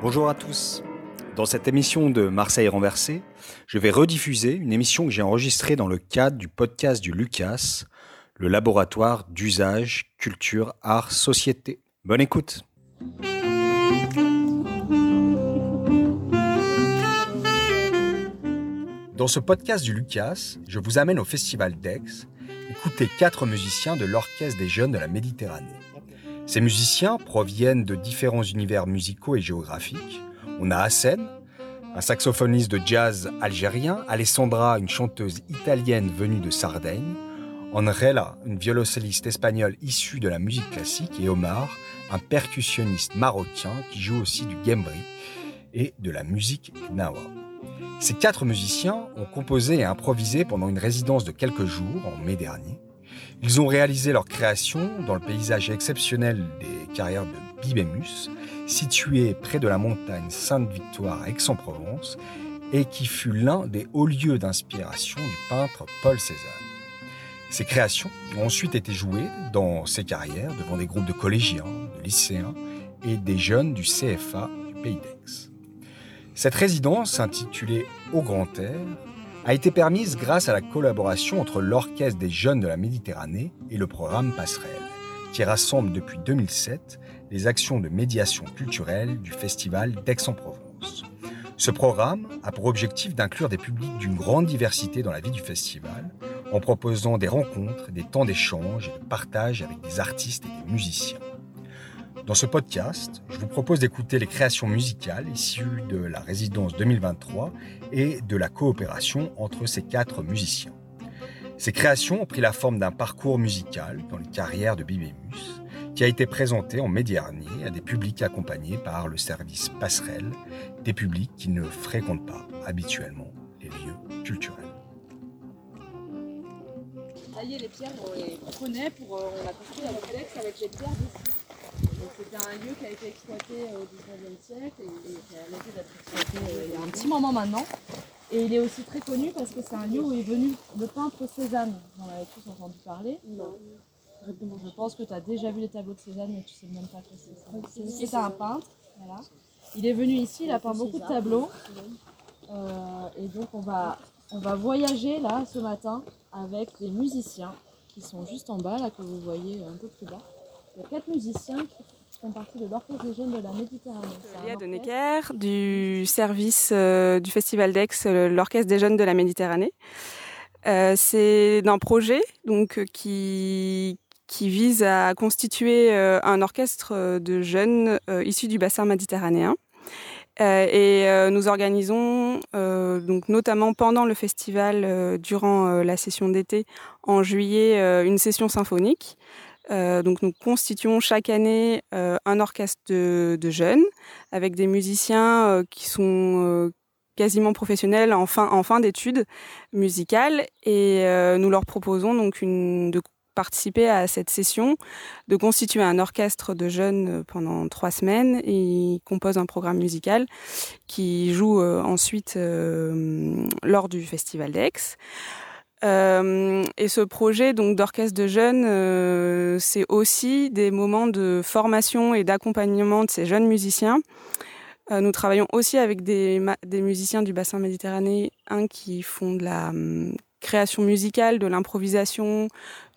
Bonjour à tous. Dans cette émission de Marseille renversée, je vais rediffuser une émission que j'ai enregistrée dans le cadre du podcast du Lucas, le laboratoire d'usage, culture, art, société. Bonne écoute. Dans ce podcast du Lucas, je vous amène au Festival d'Aix, écouter quatre musiciens de l'Orchestre des Jeunes de la Méditerranée. Ces musiciens proviennent de différents univers musicaux et géographiques. On a Hassen, un saxophoniste de jazz algérien, Alessandra, une chanteuse italienne venue de Sardaigne, Andrella, une violoncelliste espagnole issue de la musique classique, et Omar, un percussionniste marocain qui joue aussi du gembri et de la musique gnawa. Ces quatre musiciens ont composé et improvisé pendant une résidence de quelques jours en mai dernier. Ils ont réalisé leur création dans le paysage exceptionnel des carrières de Bibémus, situé près de la montagne Sainte-Victoire à Aix-en-Provence, et qui fut l'un des hauts lieux d'inspiration du peintre Paul Cézanne. Ces créations ont ensuite été jouées dans ces carrières devant des groupes de collégiens, de lycéens et des jeunes du CFA du Pays d'Aix. Cette résidence, intitulée Au Grand Air, a été permise grâce à la collaboration entre l'Orchestre des Jeunes de la Méditerranée et le programme Passerelle, qui rassemble depuis 2007 les actions de médiation culturelle du Festival d'Aix-en-Provence. Ce programme a pour objectif d'inclure des publics d'une grande diversité dans la vie du festival, en proposant des rencontres, des temps d'échange et de partage avec des artistes et des musiciens. Dans ce podcast, je vous propose d'écouter les créations musicales issues de la résidence 2023 et de la coopération entre ces quatre musiciens. Ces créations ont pris la forme d'un parcours musical dans les carrières de Bibémus, qui a été présenté en mai dernier à des publics accompagnés par le service Passerelle, des publics qui ne fréquentent pas habituellement les lieux culturels. Est, les pierres, on les connaît, pour, euh, on a construit la complexe avec les pierres. C'était un lieu qui a été exploité au XIXe siècle et, qui a arrêté d'être exploité euh, il y a un petit moment maintenant. Et il est aussi très connu parce que c'est un lieu où est venu le peintre Cézanne. Vous en avez tous entendu parler Non. Je pense que tu as déjà vu les tableaux de Cézanne, mais tu sais même pas que c'est ça. C'est un peintre. Voilà. Il est venu ici, il a peint beaucoup de tableaux. Euh, et donc on va, on va voyager là ce matin avec des musiciens qui sont juste en bas, là que vous voyez un peu plus bas. Il y a quatre musiciens qui font partie de l'Orchestre des Jeunes de la Méditerranée. Léa de Necker, du service euh, du Festival d'Aix, euh, l'Orchestre des Jeunes de la Méditerranée. Euh, c'est d'un projet donc, qui, qui vise à constituer un orchestre de jeunes issus du bassin méditerranéen. et nous organisons donc notamment pendant le festival, durant la session d'été en juillet, une session symphonique euh, donc nous constituons chaque année euh, un orchestre de, jeunes avec des musiciens euh, qui sont quasiment professionnels en fin, en fin d'études musicales et nous leur proposons donc une, de participer à cette session, de constituer un orchestre de jeunes pendant trois semaines ils composent un programme musical qui joue ensuite lors du Festival d'Aix. Euh, et ce projet donc d'orchestre de jeunes, euh, c'est aussi des moments de formation et d'accompagnement de ces jeunes musiciens. Euh, nous travaillons aussi avec des, musiciens du bassin méditerranéen qui font de la, création musicale, de l'improvisation,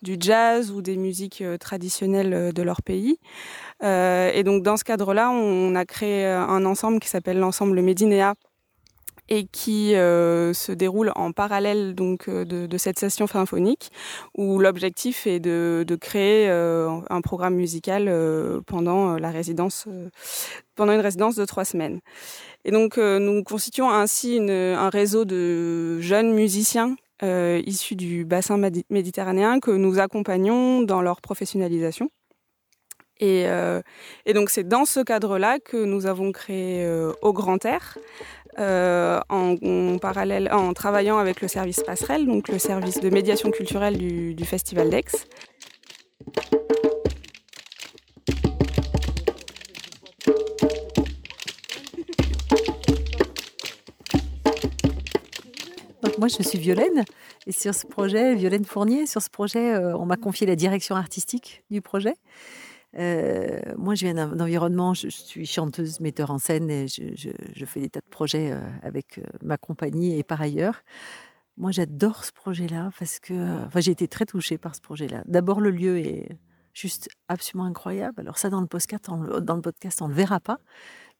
du jazz ou des musiques traditionnelles de leur pays. et donc dans ce cadre-là, on a créé un ensemble qui s'appelle l'ensemble Médinéa et qui euh, se déroule en parallèle donc euh, de, cette session symphonique où l'objectif est de, créer euh, un programme musical pendant la résidence pendant une résidence de trois semaines. Et donc nous constituons ainsi un réseau de jeunes musiciens issus du bassin méditerranéen que nous accompagnons dans leur professionnalisation. Et, donc c'est dans ce cadre-là que nous avons créé Au Grand Air, euh, en, parallèle, en travaillant avec le service Passerelle, donc le service de médiation culturelle du, Festival d'Aix. moi, je suis Violaine. Et sur ce projet, Violaine Fournier, sur ce projet, euh, on m'a confié la direction artistique du projet. Euh, moi, je viens d'un environnement, je, suis chanteuse, metteur en scène et je, fais des tas de projets euh, avec euh, ma compagnie et par ailleurs. Moi, j'adore ce projet-là parce que enfin, j'ai été très touchée par ce projet-là. D'abord, le lieu est juste absolument incroyable. Alors ça, dans le podcast, on, dans le podcast, on le verra pas,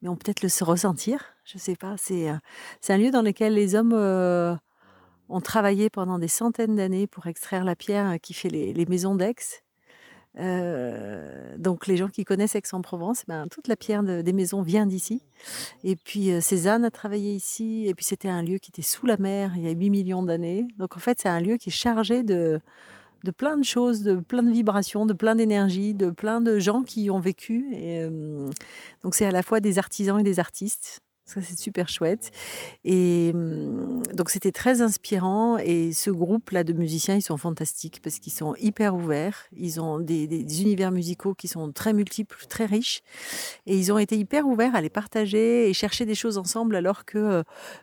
mais on peut peut-être le ressentir. Je sais pas. C'est c'est un lieu dans lequel les hommes ont travaillé pendant des centaines d'années pour extraire la pierre qui fait les, les maisons d'Aix euh, donc les gens qui connaissent Aix-en-Provence, ben, toute la pierre des maisons vient d'ici. Et puis euh, Cézanne a travaillé ici. Et puis c'était un lieu qui était sous la mer il y a 8 millions d'années. Donc en fait c'est un lieu qui est chargé de, de plein de choses, de plein de vibrations, de plein d'énergie, de plein de gens qui y ont vécu. Et, euh, donc c'est à la fois des artisans et des artistes. Ça, c'est super chouette. Et mmh, donc, c'était très inspirant. Et ce groupe-là de musiciens, ils sont fantastiques parce qu'ils sont hyper ouverts. Ils ont des, univers musicaux qui sont très multiples, très riches. Et ils ont été hyper ouverts à les partager et chercher des choses ensemble alors que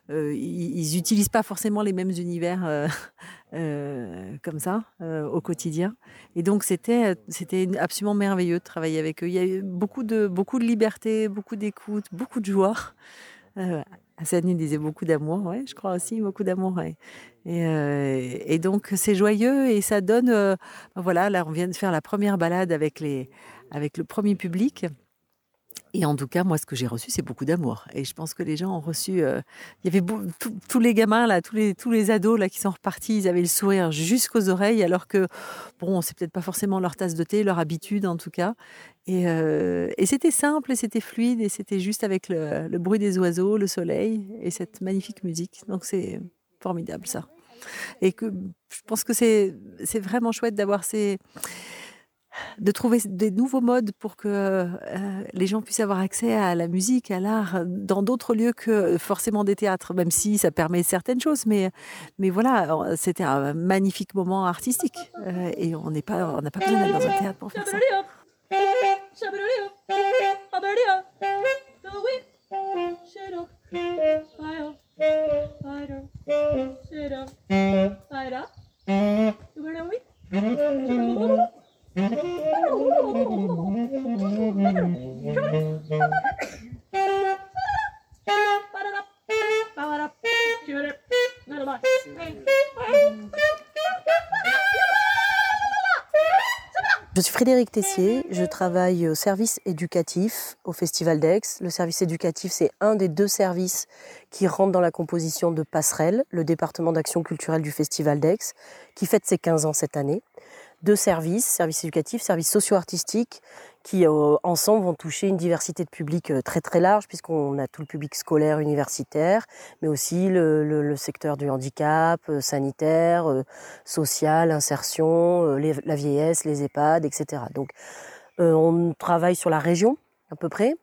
euh, ils n'utilisent pas forcément les mêmes univers. Euh, euh, comme ça au quotidien. Et donc c'était absolument merveilleux de travailler avec eux. Il y a eu beaucoup de beaucoup de liberté, beaucoup d'écoute, beaucoup de joie. Euh, disait beaucoup d'amour, ouais, je crois aussi, beaucoup d'amour. Et, euh, et, donc, c'est joyeux et ça donne. Euh, voilà, là, on vient de faire la première balade avec, les, avec le premier public. Et en tout cas, moi, ce que j'ai reçu, c'est beaucoup d'amour. Et je pense que les gens ont reçu. Euh, il y avait tous les gamins là, tous les tous les ados là qui sont repartis, ils avaient le sourire jusqu'aux oreilles, alors que bon, c'est peut-être pas forcément leur tasse de thé, leur habitude en tout cas. Et, euh, c'était simple, et c'était fluide, et c'était juste avec le, le, bruit des oiseaux, le soleil et cette magnifique musique. Donc c'est formidable ça. Et que je pense que c'est c'est vraiment chouette d'avoir ces de trouver des nouveaux modes pour que euh, les gens puissent avoir accès à la musique, à l'art, dans d'autres lieux que forcément des théâtres, même si ça permet certaines choses. Mais, mais voilà, c'était un magnifique moment artistique. Euh, et on n'est pas, on n'a pas besoin d'être dans un théâtre pour faire ça. Je suis Frédéric Tessier, je travaille au service éducatif au Festival d'Aix. Le service éducatif, c'est un des deux services qui rentrent dans la composition de Passerelle, le département d'action culturelle du Festival d'Aix, qui fête ses 15 ans cette année deux services, services éducatifs, services socio-artistiques, qui euh, ensemble vont toucher une diversité de publics euh, très très large, puisqu'on a tout le public scolaire, universitaire, mais aussi le, secteur du handicap, euh, sanitaire, social, insertion, la vieillesse, les EHPAD, etc. Donc on travaille sur la région à peu près,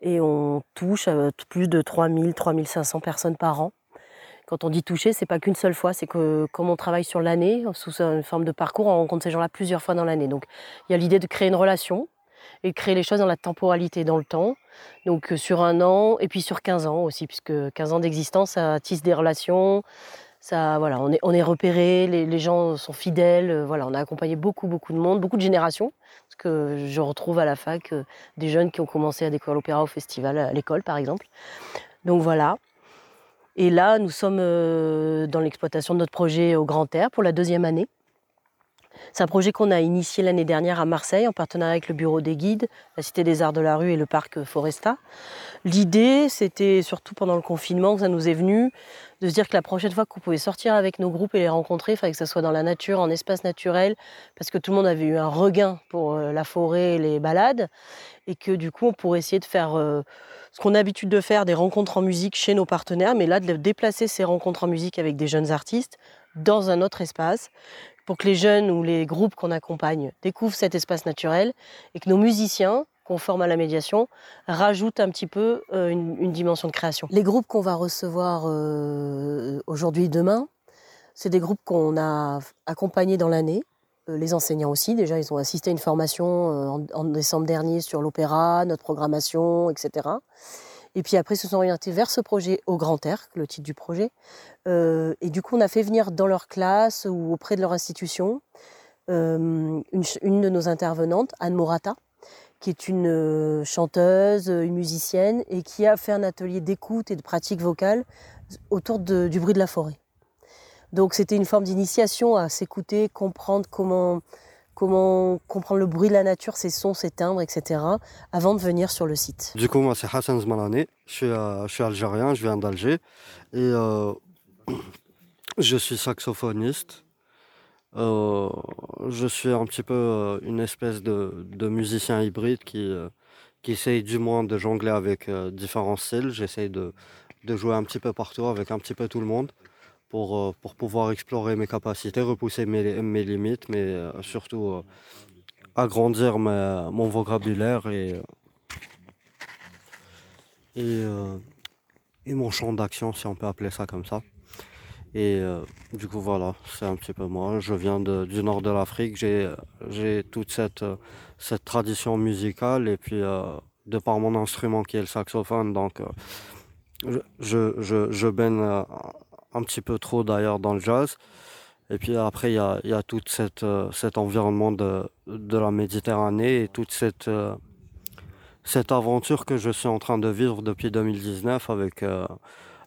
et on touche plus de 3000, 3500 personnes par an quand on dit toucher, c'est pas qu'une seule fois, c'est que comme on travaille sur l'année, sous une forme de parcours, on rencontre ces gens-là plusieurs fois dans l'année. Donc il y a l'idée de créer une relation et de créer les choses dans la temporalité, dans le temps. Donc euh, sur un an et puis sur 15 ans aussi, puisque 15 ans d'existence, ça tisse des relations. Ça, voilà, on est, repéré, les, gens sont fidèles. Euh, voilà, on a accompagné beaucoup, beaucoup de monde, beaucoup de générations. Parce que je retrouve à la fac euh, des jeunes qui ont commencé à découvrir l'opéra au festival, à l'école par exemple. Donc voilà. Et là, nous sommes dans l'exploitation de notre projet au Grand Air pour la deuxième année. C'est un projet qu'on a initié l'année dernière à Marseille en partenariat avec le Bureau des guides, la Cité des Arts de la Rue et le Parc Foresta. L'idée, c'était surtout pendant le confinement que ça nous est venu de se dire que la prochaine fois qu'on pouvait sortir avec nos groupes et les rencontrer, il fallait que ce soit dans la nature, en espace naturel, parce que tout le monde avait eu un regain pour euh, la forêt et les balades, et que du coup, on pourrait essayer de faire euh, ce qu'on a l'habitude de faire, des rencontres en musique chez nos partenaires, mais là, de déplacer ces rencontres en musique avec des jeunes artistes dans un autre espace, pour que les jeunes ou les groupes qu'on accompagne découvrent cet espace naturel et que nos musiciens qu'on forme à la médiation rajoutent un petit peu euh, une, dimension de création. Les groupes qu'on va recevoir euh, aujourd'hui demain, c'est des groupes qu'on a accompagnés dans l'année. Euh, les enseignants aussi, déjà, ils ont assisté à une formation en décembre dernier sur l'opéra, notre programmation, etc. Et puis après, ils se sont orientés vers ce projet au Grand Air, le titre du projet. Euh, et du coup, on a fait venir dans leur classe ou auprès de leur institution euh, une, de nos intervenantes, Anne Morata, qui est une euh, chanteuse, une musicienne, et qui a fait un atelier d'écoute et de pratique vocale autour du bruit de la forêt. Donc c'était une forme d'initiation à s'écouter, comprendre comment comment comprendre le bruit de la nature, ses sons, ses timbres, etc., avant de venir sur le site. Du coup, moi, c'est Hassan Zmalani, je suis, euh, algérien, je viens d'Alger, et euh, je suis saxophoniste. Euh, je suis un petit peu une espèce de, de musicien hybride qui, qui essaye du moins de jongler avec différents styles. J'essaye de, de jouer un petit peu partout avec un petit peu tout le monde pour, euh, pour pouvoir explorer mes capacités, repousser mes, limites, mais euh, surtout euh, agrandir mon vocabulaire et, mon champ d'action, si on peut appeler ça comme ça. Et du coup, voilà, c'est un petit peu moi. Je viens du nord de l'Afrique, j'ai toute cette, cette tradition musicale et puis de par mon instrument qui est le saxophone, donc je, je, je baigne un petit peu trop d'ailleurs dans le jazz. Et puis après, il y a, tout euh, cet environnement de, de, la Méditerranée et toute cette, euh, cette aventure que je suis en train de vivre depuis 2019 avec, euh,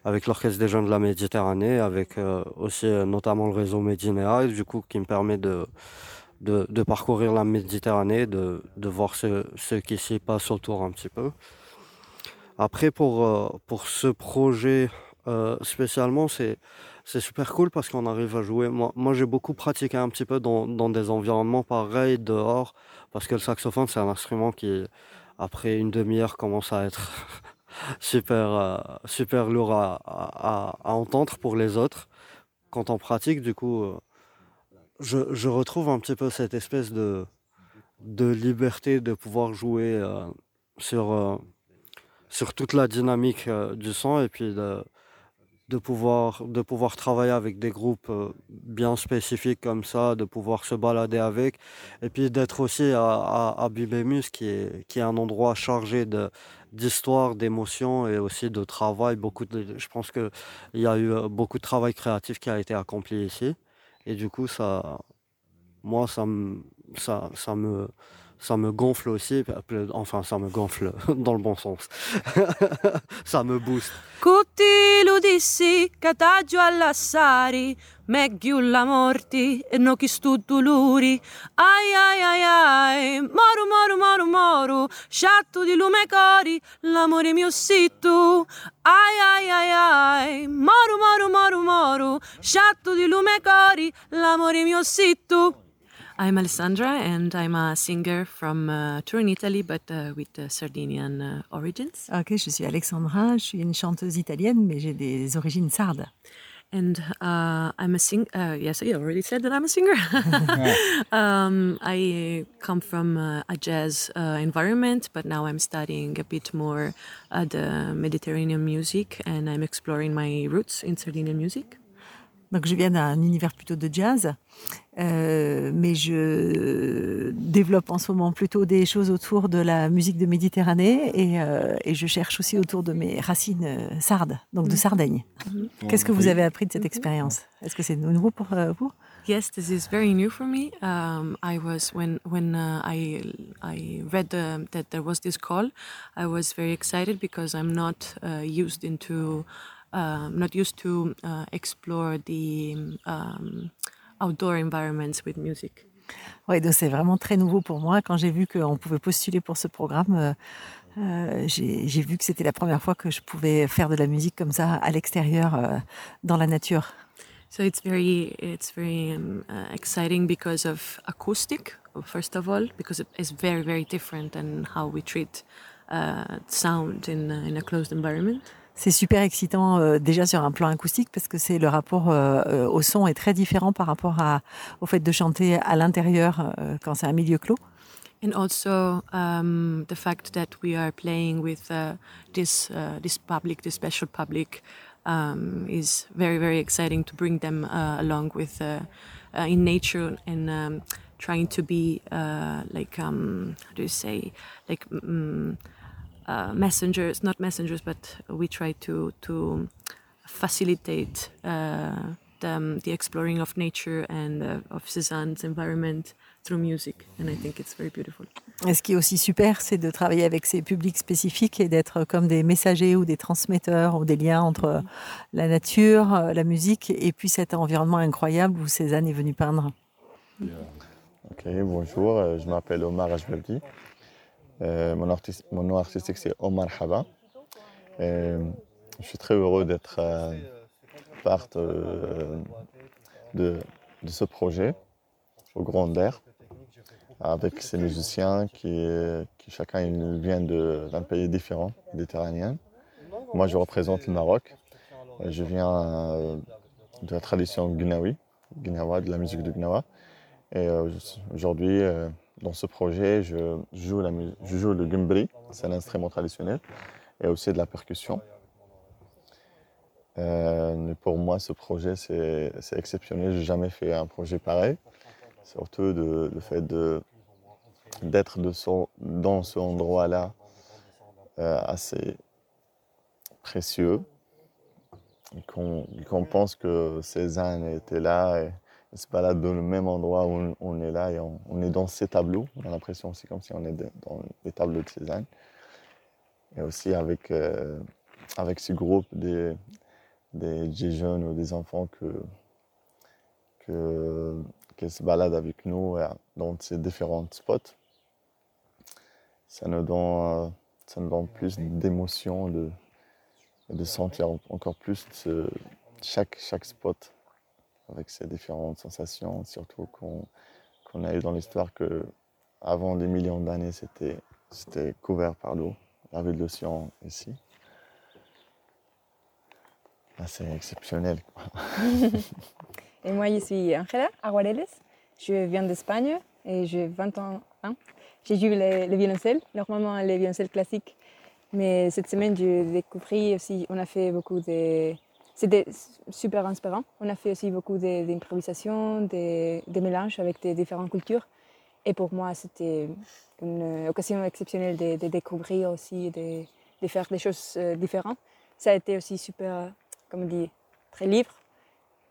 avec l'Orchestre des Jeunes de la Méditerranée, avec aussi notamment le réseau Médinéa, du coup, qui me permet de, de, de parcourir la Méditerranée, de, de voir ce, ce qui s'y passe autour un petit peu. Après, pour, pour ce projet euh, spécialement, c'est super cool parce qu'on arrive à jouer. Moi, j'ai beaucoup pratiqué un petit peu dans, dans des environnements pareils dehors parce que le saxophone, c'est un instrument qui, après une demi-heure, commence à être super, euh, super lourd à, à, à, entendre pour les autres. Quand on pratique, du coup, euh, je, je retrouve un petit peu cette espèce de, de liberté de pouvoir jouer sur, sur toute la dynamique du son et puis de de pouvoir, de pouvoir travailler avec des groupes euh, bien spécifiques comme ça, de pouvoir se balader avec, et puis d'être aussi à, à, à Bibémus, qui est, qui est un endroit chargé de, d'histoire, d'émotions et aussi de travail. Beaucoup de, je pense qu'il y a eu euh, beaucoup de travail créatif qui a été accompli ici. Et du coup, ça, moi, ça, ça, ça me, ça me gonfle aussi, enfin ça me gonfle dans le bon sens, ça me booste. ti ludissi, cataggio all'assari, meghiulla morti, e no chi stu duluri, ai ai ai ai, moru moru moru moru, sciatto di lume cori, l'amore mio si tu, ai ai ai ai, moru moru moru moru, sciatto di lume cori, l'amore mio si tu. I'm Alessandra and I'm a singer from uh, Turin, Italy, but uh, with uh, Sardinian uh, origins. Ok, je suis Alexandra, je suis une chanteuse italienne, mais j'ai des origines sardes. And uh, I'm a singer. Uh, yes, I already said that I'm a singer. um, I come from uh, a jazz uh, environment, but now I'm studying a bit more uh, the Mediterranean music, and I'm exploring my roots in Sardinian music. Donc je viens d'un univers plutôt de jazz, euh, mais je développe en ce moment plutôt des choses autour de la musique de Méditerranée et, euh, et je cherche aussi autour de mes racines euh, sardes, donc de mm. Sardaigne. Mm-hmm. Qu'est-ce que vous avez appris de cette mm-hmm. expérience? Est-ce que c'est nouveau pour euh, vous? Yes, this is very new for me. Um, I was when when uh, I I read the, that there was this call, I was very excited because I'm not uh, used into um, not used to uh, explore the um, outdoor environments with music. Oui, donc c'est vraiment très nouveau pour moi. Quand j'ai vu qu'on pouvait postuler pour ce programme, euh, euh, j'ai vu que c'était la première fois que je pouvais faire de la musique comme ça à l'extérieur, euh, dans la nature. So it's very it's very um, uh, exciting because of acoustic, first of all, because it is very very different than how we treat uh, sound in in a closed environment. C'est super excitant euh, déjà sur un plan acoustique parce que c'est le rapport euh, euh, au son est très différent par rapport à, au fait de chanter à l'intérieur euh, quand c'est un milieu clos. And also um, the fact that we are playing with uh, this uh, this public, this special public, um, is very very exciting to bring them uh, along with uh, uh, in nature and um, trying to be uh, like um, how do you say like mm, uh, messengers, not messengers, but we try to to facilitate uh, the, um, the exploring of nature and uh, of Cézanne's environment through music, and I think it's very beautiful. Et ce qui est aussi super, c'est de travailler avec ces publics spécifiques et d'être comme des messagers ou des transmetteurs ou des liens entre la nature, euh, la musique et puis cet environnement incroyable où Cézanne est venu peindre. Ok, bonjour, euh, je m'appelle Omar Ajbabdi. Euh, mon, nom artistique c'est Omar Haba. Et je suis très heureux d'être euh, part euh, de, ce projet au Grand Air avec ces musiciens qui, qui chacun de- d'un pays différent, méditerranéen. Moi je représente le Maroc. Euh, Je viens euh, de la tradition gnawi, de la musique de Gnawa. Et euh, aujourd'hui, euh, dans ce projet, je joue, je le gumbri, c'est un instrument traditionnel, et aussi de la percussion. Euh, pour moi, ce projet, c'est exceptionnel. J'ai jamais fait un projet pareil. Surtout le fait d'être dans ce endroit-là euh, assez précieux. Qu'on pense que Cézanne était là il se balade dans le même endroit où on, on est là et on, on est dans ces tableaux. On a l'impression aussi comme si on est dans les tableaux de Cézanne. Et aussi avec, euh, avec ce groupe des, des, des jeunes ou des enfants que, que, qui se baladent avec nous euh, dans ces différents spots. Ça nous donne, euh, ça nous donne plus d'émotion, de, de sentir encore plus chaque, chaque spot avec ces différentes sensations, surtout qu'on qu'on a eu dans l'histoire que avant des millions d'années, c'était couvert par l'eau. Y avait de l'océan ici. Ah, c'est exceptionnel. Et moi, je suis Angela Aguareles. Je viens d'Espagne et j'ai 20 ans. hein. J'ai joué le, le violoncelle, normalement le violoncelle classique. Mais cette semaine, j'ai découvert aussi, on a fait beaucoup de... C'était super inspirant. On a fait aussi beaucoup d'improvisation, de, de mélanges avec des différentes cultures. Et pour moi, c'était une occasion exceptionnelle de, découvrir aussi, de, faire des choses euh, différentes. Ça a été aussi super, comme on dit, très libre.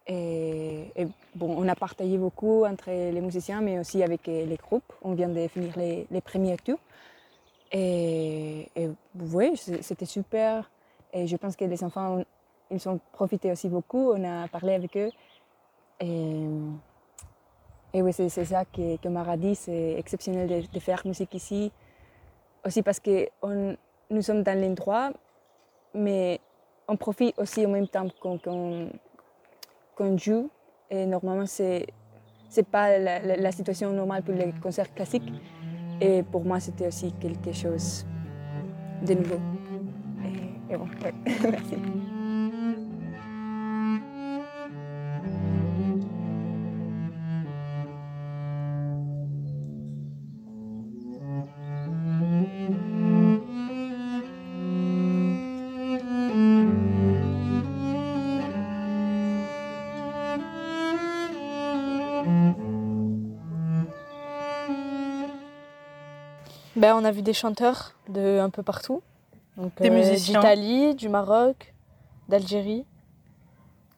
Et, bon, on a partagé beaucoup entre les musiciens, mais aussi avec euh, les groupes. On vient de finir les, premiers tours. Et, et oui, c'était super. Et je pense que les enfants, ils ont profité aussi beaucoup. On a parlé avec eux. Et, oui, c'est ça que, que Mara dit, c'est exceptionnel de, de faire musique ici. Aussi parce que nous sommes dans l'endroit, mais on profite aussi en même temps qu'on joue. Et normalement, c'est c'est pas la, situation normale pour les concerts classiques. Et pour moi, c'était aussi quelque chose de nouveau. Et, bon, merci. On a vu des chanteurs de un peu partout. Donc, Des euh, musiciens. D'Italie, du Maroc, d'Algérie.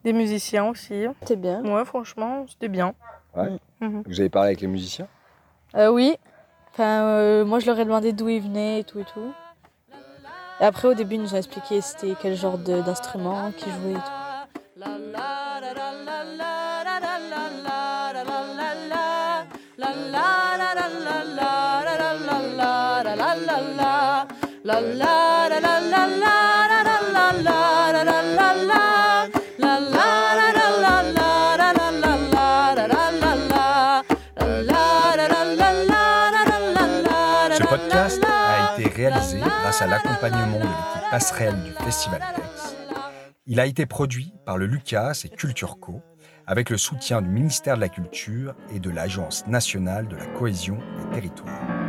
Des musiciens aussi. C'était bien. Ouais, franchement, c'était bien. Ouais. Mhm. Vous avez parlé avec les musiciens? Euh, oui. Enfin, euh, moi, je leur ai demandé d'où ils venaient et tout et tout. Et après, au début, ils nous ont expliqué c'était quel genre d'instrument qu'ils jouaient et tout. Réalisé grâce à l'accompagnement de l'équipe passerelle du Festival Dex. Il a été produit par le Lucas et Culture Co avec le soutien du ministère de la Culture et de l'Agence nationale de la cohésion des territoires.